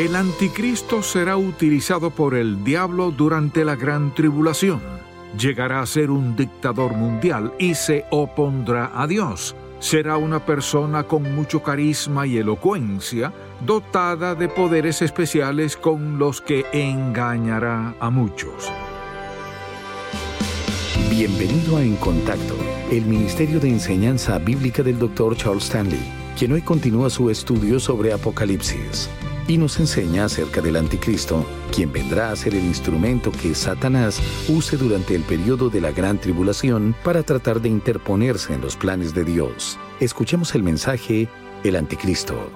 El anticristo será utilizado por el diablo durante la gran tribulación. Llegará a ser un dictador mundial y se opondrá a Dios. Será una persona con mucho carisma y elocuencia, dotada de poderes especiales con los que engañará a muchos. Bienvenido a En Contacto, el Ministerio de Enseñanza Bíblica del Dr. Charles Stanley, quien hoy continúa su estudio sobre Apocalipsis y nos enseña acerca del anticristo, quien vendrá a ser el instrumento que Satanás use durante el periodo de la gran tribulación para tratar de interponerse en los planes de Dios. Escuchemos el mensaje El anticristo.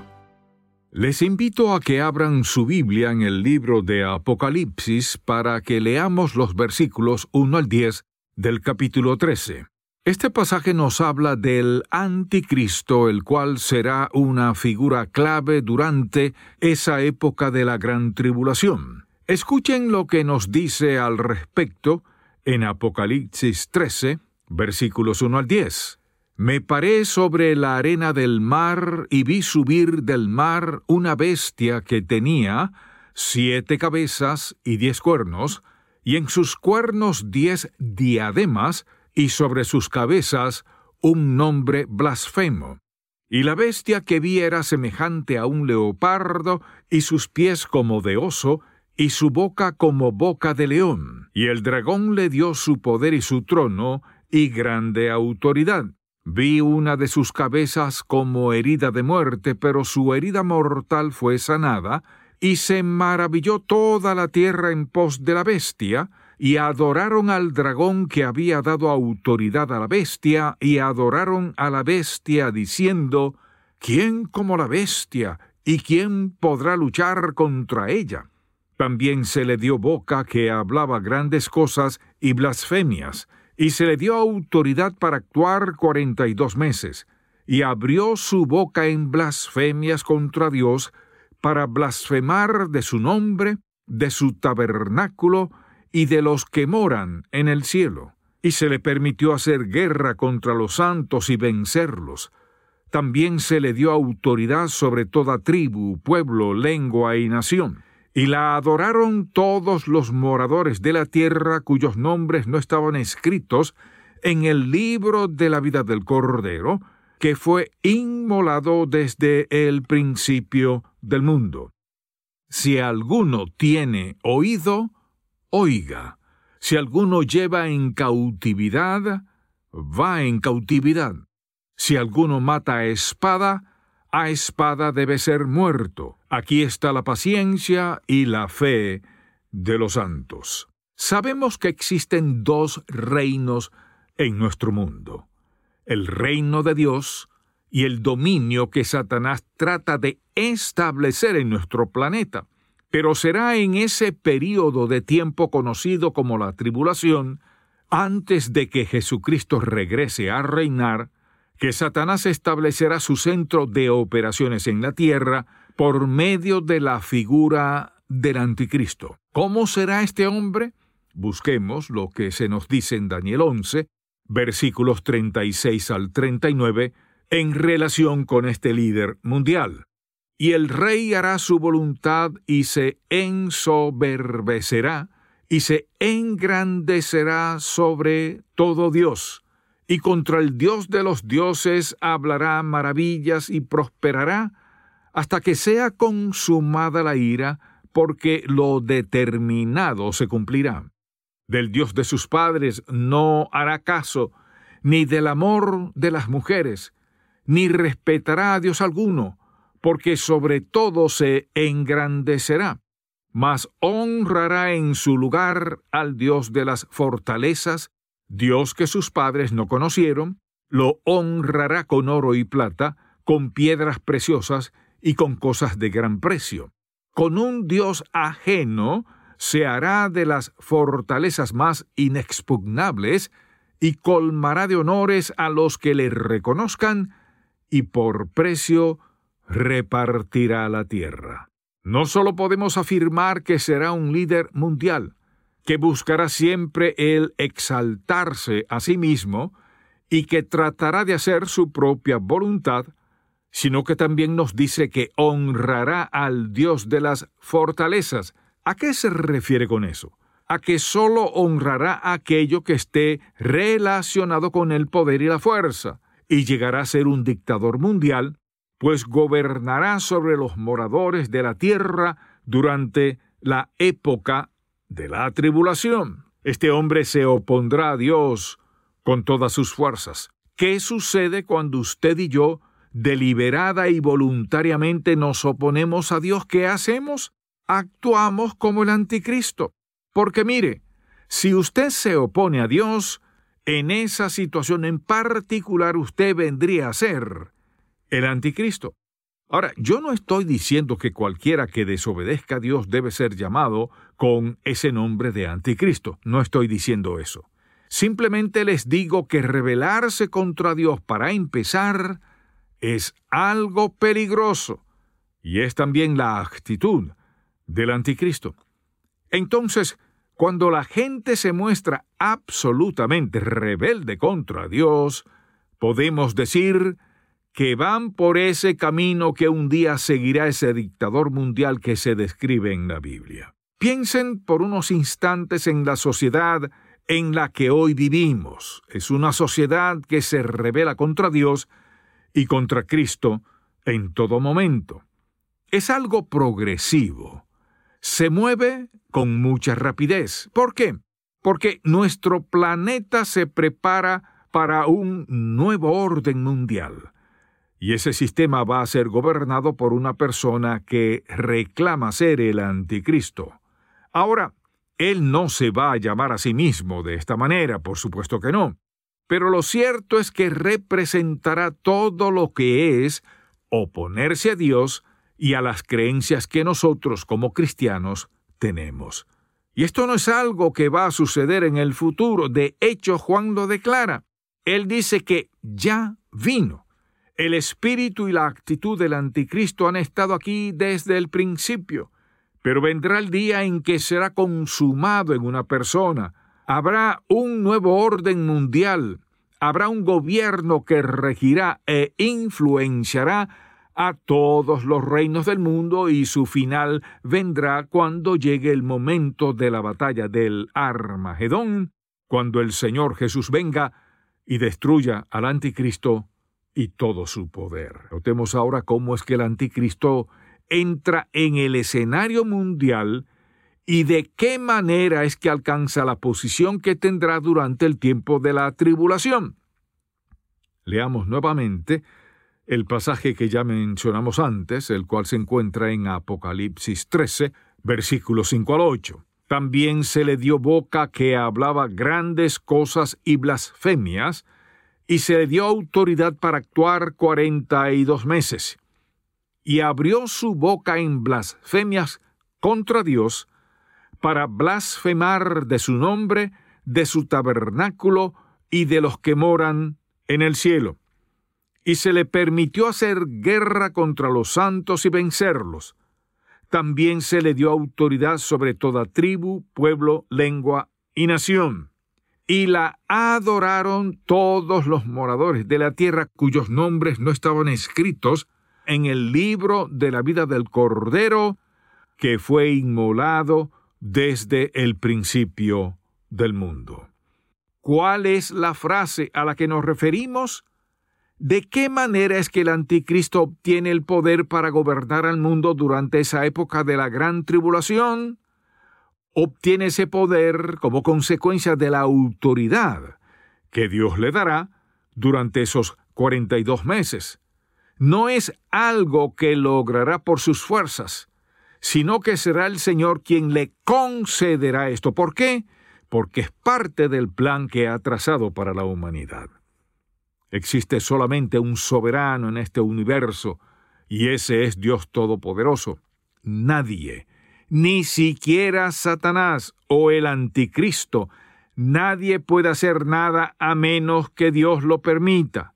Les invito a que abran su Biblia en el libro de Apocalipsis para que leamos los versículos 1 al 10 del capítulo 13. Este pasaje nos habla del anticristo, el cual será una figura clave durante esa época de la gran tribulación. Escuchen lo que nos dice al respecto en Apocalipsis 13, versículos 1 al 10. Me paré sobre la arena del mar y vi subir del mar una bestia que tenía siete cabezas y diez cuernos, y en sus cuernos diez diademas, y sobre sus cabezas un nombre blasfemo. Y la bestia que vi era semejante a un leopardo, y sus pies como de oso, y su boca como boca de león. Y el dragón le dio su poder y su trono, y grande autoridad. Vi una de sus cabezas como herida de muerte, pero su herida mortal fue sanada, y se maravilló toda la tierra en pos de la bestia, y adoraron al dragón que había dado autoridad a la bestia, y adoraron a la bestia diciendo, ¿quién como la bestia? ¿Y quién podrá luchar contra ella? También se le dio boca que hablaba grandes cosas y blasfemias, y se le dio autoridad para actuar cuarenta y dos meses, y abrió su boca en blasfemias contra Dios, para blasfemar de su nombre, de su tabernáculo, y de los que moran en el cielo, y se le permitió hacer guerra contra los santos y vencerlos. También se le dio autoridad sobre toda tribu, pueblo, lengua y nación. Y la adoraron todos los moradores de la tierra cuyos nombres no estaban escritos en el libro de la vida del Cordero, que fue inmolado desde el principio del mundo. Si alguno tiene oído, Oiga, si alguno lleva en cautividad, va en cautividad. Si alguno mata a espada, a espada debe ser muerto. Aquí está la paciencia y la fe de los santos. Sabemos que existen dos reinos en nuestro mundo. El reino de Dios y el dominio que Satanás trata de establecer en nuestro planeta. Pero será en ese período de tiempo conocido como la tribulación, antes de que Jesucristo regrese a reinar, que Satanás establecerá su centro de operaciones en la tierra por medio de la figura del anticristo. ¿Cómo será este hombre? Busquemos lo que se nos dice en Daniel 11, versículos 36 al 39, en relación con este líder mundial y el rey hará su voluntad y se ensoberbecerá y se engrandecerá sobre todo Dios, y contra el Dios de los dioses hablará maravillas y prosperará hasta que sea consumada la ira, porque lo determinado se cumplirá. Del Dios de sus padres no hará caso, ni del amor de las mujeres, ni respetará a Dios alguno, porque sobre todo se engrandecerá, mas honrará en su lugar al Dios de las fortalezas, Dios que sus padres no conocieron, lo honrará con oro y plata, con piedras preciosas y con cosas de gran precio. Con un Dios ajeno se hará de las fortalezas más inexpugnables y colmará de honores a los que le reconozcan, y por precio repartirá la tierra. No solo podemos afirmar que será un líder mundial, que buscará siempre el exaltarse a sí mismo y que tratará de hacer su propia voluntad, sino que también nos dice que honrará al Dios de las fortalezas. ¿A qué se refiere con eso? A que sólo honrará aquello que esté relacionado con el poder y la fuerza, y llegará a ser un dictador mundial pues gobernará sobre los moradores de la tierra durante la época de la tribulación. Este hombre se opondrá a Dios con todas sus fuerzas. ¿Qué sucede cuando usted y yo, deliberada y voluntariamente, nos oponemos a Dios? ¿Qué hacemos? Actuamos como el anticristo. Porque mire, si usted se opone a Dios, en esa situación en particular usted vendría a ser el anticristo. Ahora, yo no estoy diciendo que cualquiera que desobedezca a Dios debe ser llamado con ese nombre de anticristo. No estoy diciendo eso. Simplemente les digo que rebelarse contra Dios para empezar es algo peligroso y es también la actitud del anticristo. Entonces, cuando la gente se muestra absolutamente rebelde contra Dios, podemos decir que van por ese camino que un día seguirá ese dictador mundial que se describe en la Biblia. Piensen por unos instantes en la sociedad en la que hoy vivimos. Es una sociedad que se revela contra Dios y contra Cristo en todo momento. Es algo progresivo. Se mueve con mucha rapidez. ¿Por qué? Porque nuestro planeta se prepara para un nuevo orden mundial y ese sistema va a ser gobernado por una persona que reclama ser el anticristo. Ahora, él no se va a llamar a sí mismo de esta manera, por supuesto que no, pero lo cierto es que representará todo lo que es oponerse a Dios y a las creencias que nosotros como cristianos tenemos. Y esto no es algo que va a suceder en el futuro, de hecho Juan lo declara. Él dice que ya vino. El espíritu y la actitud del anticristo han estado aquí desde el principio, pero vendrá el día en que será consumado en una persona. Habrá un nuevo orden mundial, habrá un gobierno que regirá e influenciará a todos los reinos del mundo y su final vendrá cuando llegue el momento de la batalla del Armagedón, cuando el Señor Jesús venga y destruya al anticristo y todo su poder. Notemos ahora cómo es que el anticristo entra en el escenario mundial y de qué manera es que alcanza la posición que tendrá durante el tiempo de la tribulación. Leamos nuevamente el pasaje que ya mencionamos antes, el cual se encuentra en Apocalipsis 13, versículos 5 al 8. También se le dio boca que hablaba grandes cosas y blasfemias, y se le dio autoridad para actuar cuarenta y dos meses, y abrió su boca en blasfemias contra Dios, para blasfemar de su nombre, de su tabernáculo y de los que moran en el cielo. Y se le permitió hacer guerra contra los santos y vencerlos. También se le dio autoridad sobre toda tribu, pueblo, lengua y nación y la adoraron todos los moradores de la tierra cuyos nombres no estaban escritos en el libro de la vida del Cordero que fue inmolado desde el principio del mundo. ¿Cuál es la frase a la que nos referimos? ¿De qué manera es que el anticristo obtiene el poder para gobernar al mundo durante esa época de la gran tribulación? Obtiene ese poder como consecuencia de la autoridad que Dios le dará durante esos 42 meses. no es algo que logrará por sus fuerzas, sino que será el Señor quien le concederá esto. ¿Por qué? Porque es parte del plan que ha trazado para la humanidad. Existe solamente un soberano en este universo, y ese es Dios Todopoderoso. Nadie, ni siquiera Satanás o el anticristo, nadie puede hacer nada a menos que Dios lo permita.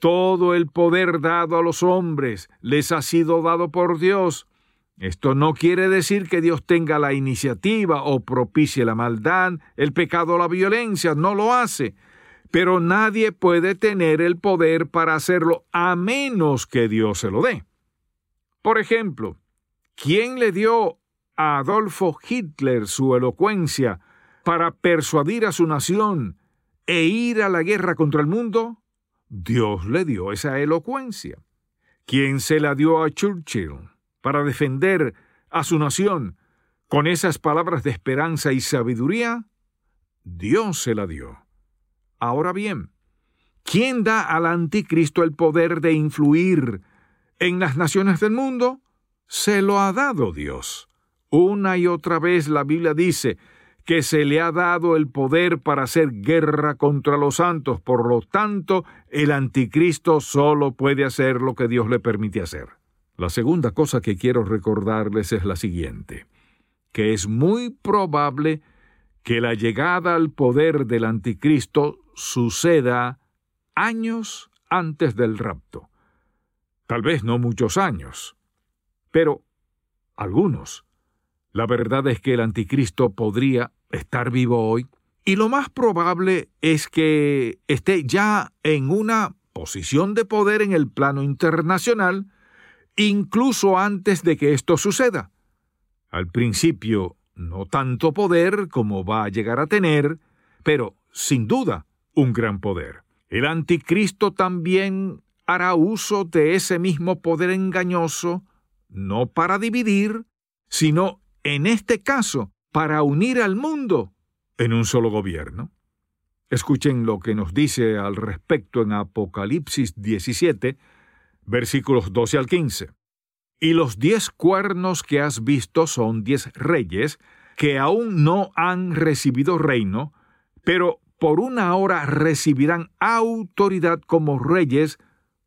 Todo el poder dado a los hombres les ha sido dado por Dios. Esto no quiere decir que Dios tenga la iniciativa o propicie la maldad, el pecado o la violencia, no lo hace. Pero nadie puede tener el poder para hacerlo a menos que Dios se lo dé. Por ejemplo, ¿quién le dio Adolfo Hitler su elocuencia para persuadir a su nación e ir a la guerra contra el mundo? Dios le dio esa elocuencia. ¿Quién se la dio a Churchill para defender a su nación con esas palabras de esperanza y sabiduría? Dios se la dio. Ahora bien, ¿quién da al anticristo el poder de influir en las naciones del mundo? Se lo ha dado Dios. Una y otra vez la Biblia dice que se le ha dado el poder para hacer guerra contra los santos. Por lo tanto, el anticristo solo puede hacer lo que Dios le permite hacer. La segunda cosa que quiero recordarles es la siguiente, que es muy probable que la llegada al poder del anticristo suceda años antes del rapto. Tal vez no muchos años, pero algunos. La verdad es que el anticristo podría estar vivo hoy y lo más probable es que esté ya en una posición de poder en el plano internacional, incluso antes de que esto suceda. Al principio, no tanto poder como va a llegar a tener, pero sin duda un gran poder. El anticristo también hará uso de ese mismo poder engañoso, no para dividir, sino en este caso para unir al mundo en un solo gobierno. Escuchen lo que nos dice al respecto en Apocalipsis 17, versículos 12 al 15. Y los diez cuernos que has visto son diez reyes que aún no han recibido reino, pero por una hora recibirán autoridad como reyes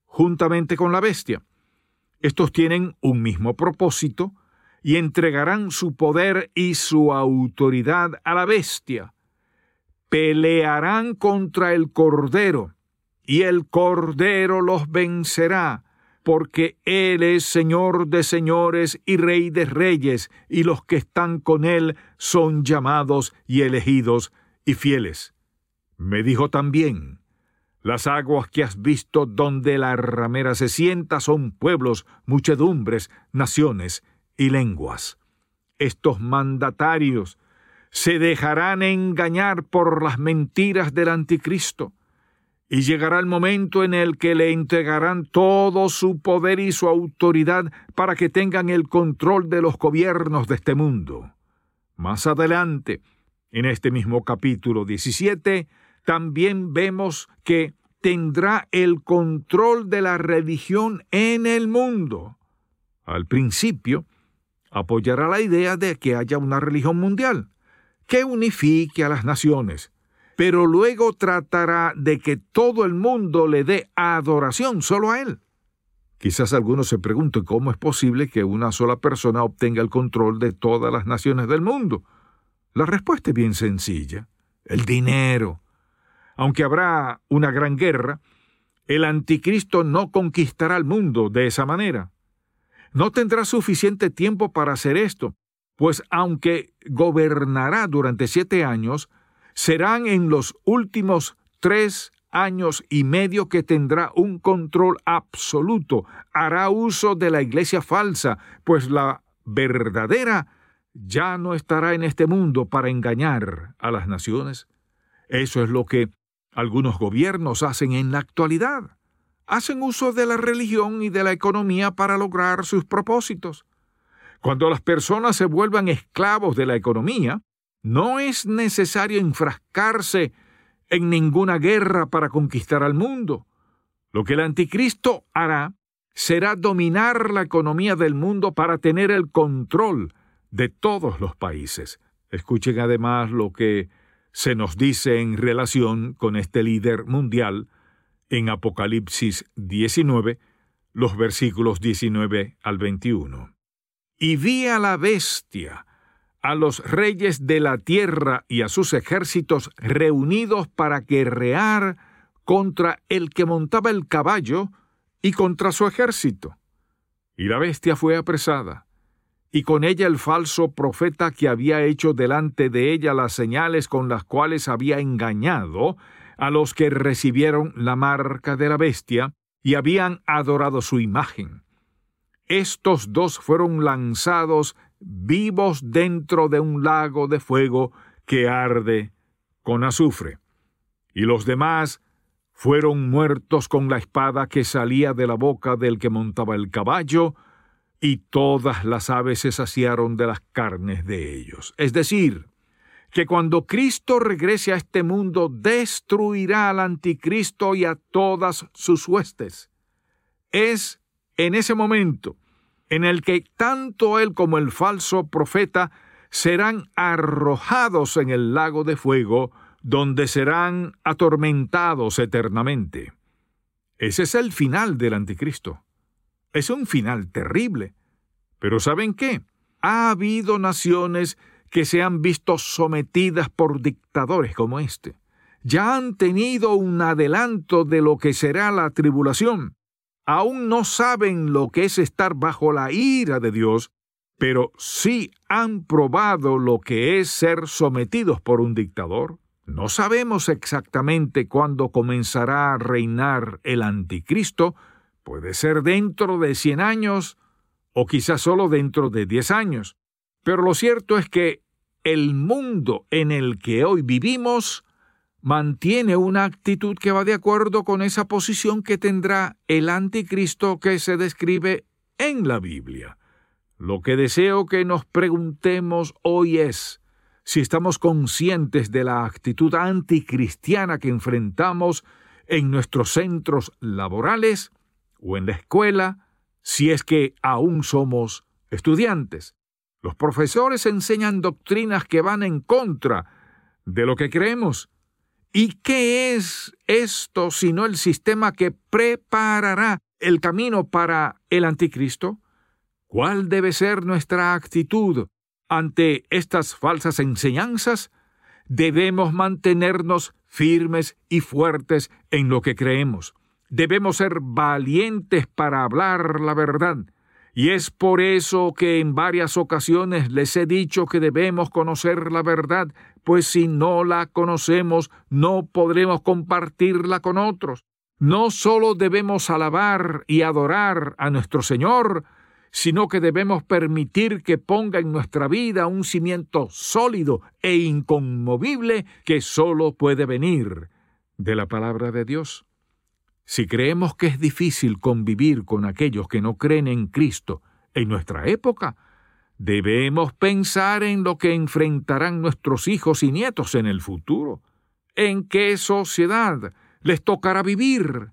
juntamente con la bestia. Estos tienen un mismo propósito y entregarán su poder y su autoridad a la bestia. Pelearán contra el Cordero, y el Cordero los vencerá, porque Él es Señor de señores y Rey de reyes, y los que están con Él son llamados y elegidos y fieles. Me dijo también, las aguas que has visto donde la ramera se sienta son pueblos, muchedumbres, naciones y lenguas. Estos mandatarios se dejarán engañar por las mentiras del anticristo, y llegará el momento en el que le entregarán todo su poder y su autoridad para que tengan el control de los gobiernos de este mundo. Más adelante, en este mismo capítulo 17, también vemos que tendrá el control de la religión en el mundo. Al principio, apoyará la idea de que haya una religión mundial, que unifique a las naciones, pero luego tratará de que todo el mundo le dé adoración solo a él. Quizás algunos se pregunten cómo es posible que una sola persona obtenga el control de todas las naciones del mundo. La respuesta es bien sencilla. El dinero, aunque habrá una gran guerra, el anticristo no conquistará el mundo de esa manera. No tendrá suficiente tiempo para hacer esto, pues aunque gobernará durante siete años, serán en los últimos tres años y medio que tendrá un control absoluto, hará uso de la iglesia falsa, pues la verdadera ya no estará en este mundo para engañar a las naciones. Eso es lo que algunos gobiernos hacen en la actualidad. Hacen uso de la religión y de la economía para lograr sus propósitos. Cuando las personas se vuelvan esclavos de la economía, no es necesario enfrascarse en ninguna guerra para conquistar al mundo. Lo que el anticristo hará será dominar la economía del mundo para tener el control de todos los países. Escuchen además lo que se nos dice en relación con este líder mundial en Apocalipsis 19, los versículos 19 al 21. Y vi a la bestia, a los reyes de la tierra y a sus ejércitos reunidos para guerrear contra el que montaba el caballo y contra su ejército. Y la bestia fue apresada, y con ella el falso profeta que había hecho delante de ella las señales con las cuales había engañado a los que recibieron la marca de la bestia y habían adorado su imagen. Estos dos fueron lanzados vivos dentro de un lago de fuego que arde con azufre. Y los demás fueron muertos con la espada que salía de la boca del que montaba el caballo, y todas las aves se saciaron de las carnes de ellos. Es decir, que cuando Cristo regrese a este mundo destruirá al anticristo y a todas sus huestes. Es en ese momento en el que tanto él como el falso profeta serán arrojados en el lago de fuego, donde serán atormentados eternamente. Ese es el final del anticristo. Es un final terrible. Pero ¿saben qué? Ha habido naciones que se han visto sometidas por dictadores como este. Ya han tenido un adelanto de lo que será la tribulación. Aún no saben lo que es estar bajo la ira de Dios, pero sí han probado lo que es ser sometidos por un dictador. No sabemos exactamente cuándo comenzará a reinar el anticristo, puede ser dentro de cien años o quizás solo dentro de diez años, pero lo cierto es que el mundo en el que hoy vivimos mantiene una actitud que va de acuerdo con esa posición que tendrá el anticristo que se describe en la Biblia. Lo que deseo que nos preguntemos hoy es, si estamos conscientes de la actitud anticristiana que enfrentamos en nuestros centros laborales o en la escuela, si es que aún somos estudiantes. Los profesores enseñan doctrinas que van en contra de lo que creemos. ¿Y qué es esto sino el sistema que preparará el camino para el anticristo? ¿Cuál debe ser nuestra actitud ante estas falsas enseñanzas, debemos mantenernos firmes y fuertes en lo que creemos. Debemos ser valientes para hablar la verdad. Y es por eso que en varias ocasiones les he dicho que debemos conocer la verdad, pues si no la conocemos no podremos compartirla con otros. No solo debemos alabar y adorar a nuestro Señor, sino que debemos permitir que ponga en nuestra vida un cimiento sólido e inconmovible que sólo puede venir de la palabra de Dios. Si creemos que es difícil convivir con aquellos que no creen en Cristo en nuestra época, debemos pensar en lo que enfrentarán nuestros hijos y nietos en el futuro. ¿En qué sociedad les tocará vivir?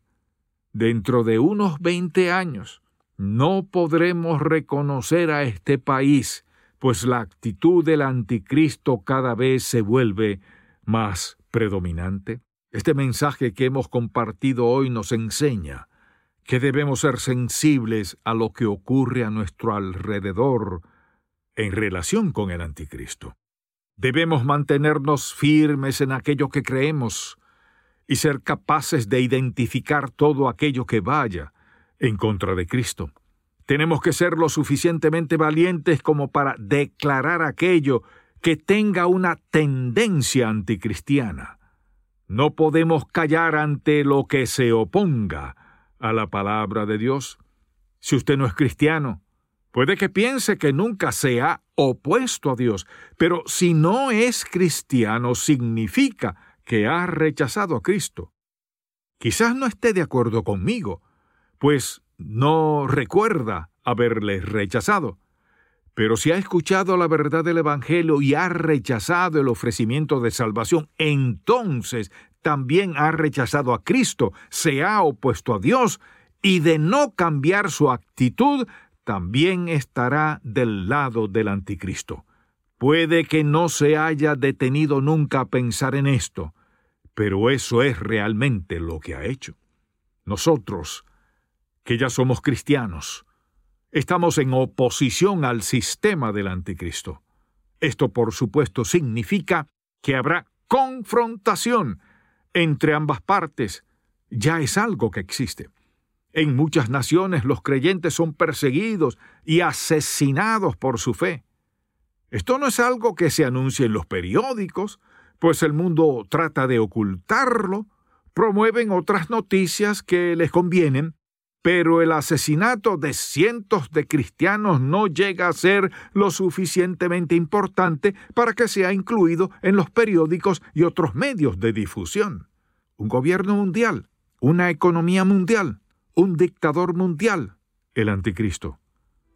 Dentro de unos veinte años, no podremos reconocer a este país, pues la actitud del anticristo cada vez se vuelve más predominante. Este mensaje que hemos compartido hoy nos enseña que debemos ser sensibles a lo que ocurre a nuestro alrededor en relación con el anticristo. Debemos mantenernos firmes en aquello que creemos y ser capaces de identificar todo aquello que vaya en contra de Cristo. Tenemos que ser lo suficientemente valientes como para declarar aquello que tenga una tendencia anticristiana. No podemos callar ante lo que se oponga a la palabra de Dios. Si usted no es cristiano, puede que piense que nunca se ha opuesto a Dios, pero si no es cristiano significa que ha rechazado a Cristo. Quizás no esté de acuerdo conmigo, pues no recuerda haberle rechazado. Pero si ha escuchado la verdad del Evangelio y ha rechazado el ofrecimiento de salvación, entonces también ha rechazado a Cristo, se ha opuesto a Dios y de no cambiar su actitud, también estará del lado del anticristo. Puede que no se haya detenido nunca a pensar en esto, pero eso es realmente lo que ha hecho. Nosotros, que ya somos cristianos, estamos en oposición al sistema del anticristo. Esto, por supuesto, significa que habrá confrontación entre ambas partes. Ya es algo que existe. En muchas naciones los creyentes son perseguidos y asesinados por su fe. Esto no es algo que se anuncie en los periódicos, pues el mundo trata de ocultarlo, promueven otras noticias que les convienen, pero el asesinato de cientos de cristianos no llega a ser lo suficientemente importante para que sea incluido en los periódicos y otros medios de difusión. Un gobierno mundial, una economía mundial, un dictador mundial, el anticristo.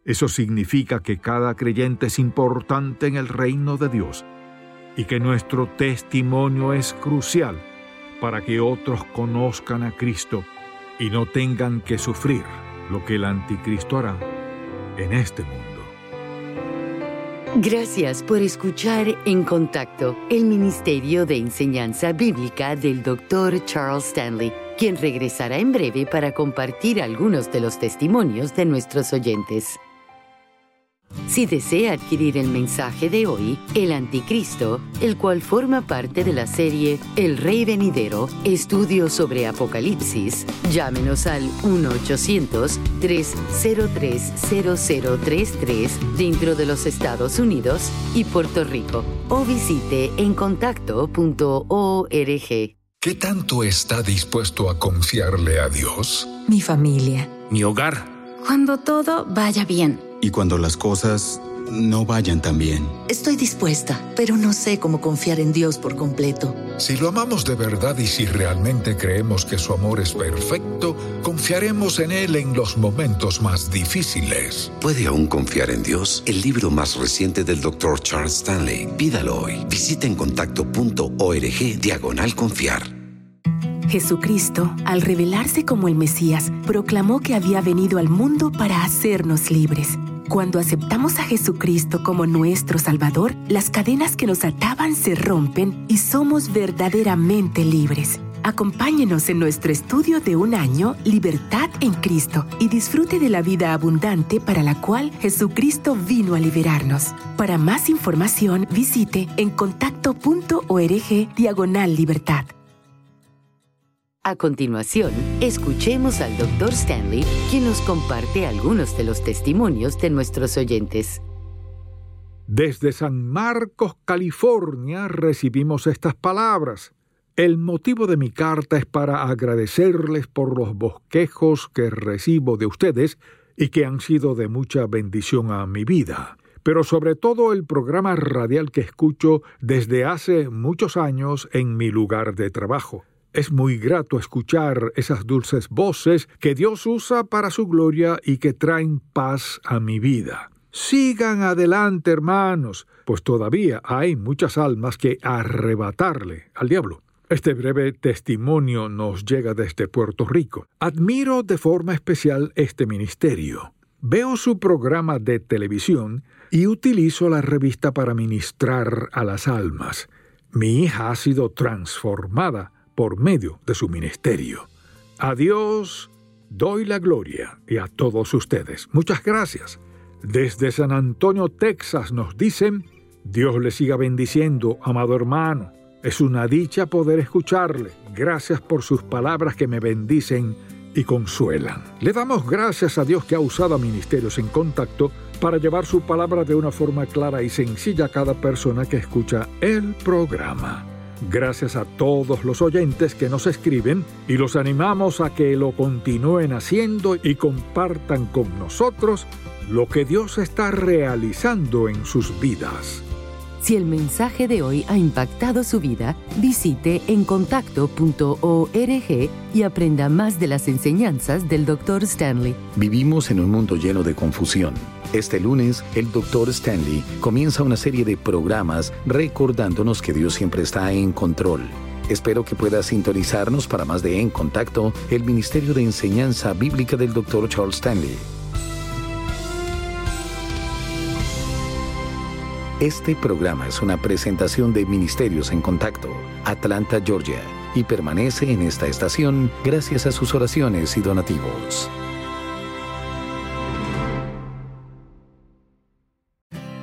Eso significa que cada creyente es importante en el reino de Dios y que nuestro testimonio es crucial para que otros conozcan a Cristo y no tengan que sufrir lo que el anticristo hará en este mundo. Gracias por escuchar En Contacto, el Ministerio de Enseñanza Bíblica del Dr. Charles Stanley, quien regresará en breve para compartir algunos de los testimonios de nuestros oyentes. Si desea adquirir el mensaje de hoy, El Anticristo, el cual forma parte de la serie El Rey Venidero, estudio sobre Apocalipsis, llámenos al 1-800-303-0033 dentro de los Estados Unidos y Puerto Rico o visite encontacto.org. ¿Qué tanto está dispuesto a confiarle a Dios? Mi familia. Mi hogar. Cuando todo vaya bien y cuando las cosas no vayan tan bien. Estoy dispuesta, pero no sé cómo confiar en Dios por completo. Si lo amamos de verdad y si realmente creemos que su amor es perfecto, confiaremos en Él en los momentos más difíciles. ¿Puede aún confiar en Dios? El libro más reciente del Dr. Charles Stanley. Pídalo hoy. Visita en contacto.org diagonal confiar. Jesucristo, al revelarse como el Mesías, proclamó que había venido al mundo para hacernos libres. Cuando aceptamos a Jesucristo como nuestro Salvador, las cadenas que nos ataban se rompen y somos verdaderamente libres. Acompáñenos en nuestro estudio de un año, Libertad en Cristo, y disfrute de la vida abundante para la cual Jesucristo vino a liberarnos. Para más información, visite en contacto.org diagonal libertad. A continuación, escuchemos al Dr. Stanley, quien nos comparte algunos de los testimonios de nuestros oyentes. Desde San Marcos, California, recibimos estas palabras. El motivo de mi carta es para agradecerles por los bosquejos que recibo de ustedes y que han sido de mucha bendición a mi vida, pero sobre todo el programa radial que escucho desde hace muchos años en mi lugar de trabajo. Es muy grato escuchar esas dulces voces que Dios usa para su gloria y que traen paz a mi vida. Sigan adelante, hermanos, pues todavía hay muchas almas que arrebatarle al diablo. Este breve testimonio nos llega desde Puerto Rico. Admiro de forma especial este ministerio. Veo su programa de televisión y utilizo la revista para ministrar a las almas. Mi hija ha sido transformada por medio de su ministerio. A Dios doy la gloria y a todos ustedes. Muchas gracias. Desde San Antonio, Texas, nos dicen, Dios le siga bendiciendo, amado hermano. Es una dicha poder escucharle. Gracias por sus palabras que me bendicen y consuelan. Le damos gracias a Dios que ha usado a Ministerios en Contacto para llevar su palabra de una forma clara y sencilla a cada persona que escucha el programa. Gracias a todos los oyentes que nos escriben y los animamos a que lo continúen haciendo y compartan con nosotros lo que Dios está realizando en sus vidas. Si el mensaje de hoy ha impactado su vida, visite encontacto.org y aprenda más de las enseñanzas del Dr. Stanley. Vivimos en un mundo lleno de confusión. Este lunes, el Dr. Stanley comienza una serie de programas recordándonos que Dios siempre está en control Espero que pueda sintonizarnos para más de En Contacto, el Ministerio de Enseñanza Bíblica del Dr. Charles Stanley. Este programa es una presentación de Ministerios en Contacto, Atlanta, Georgia, y permanece en esta estación gracias a sus oraciones y donativos.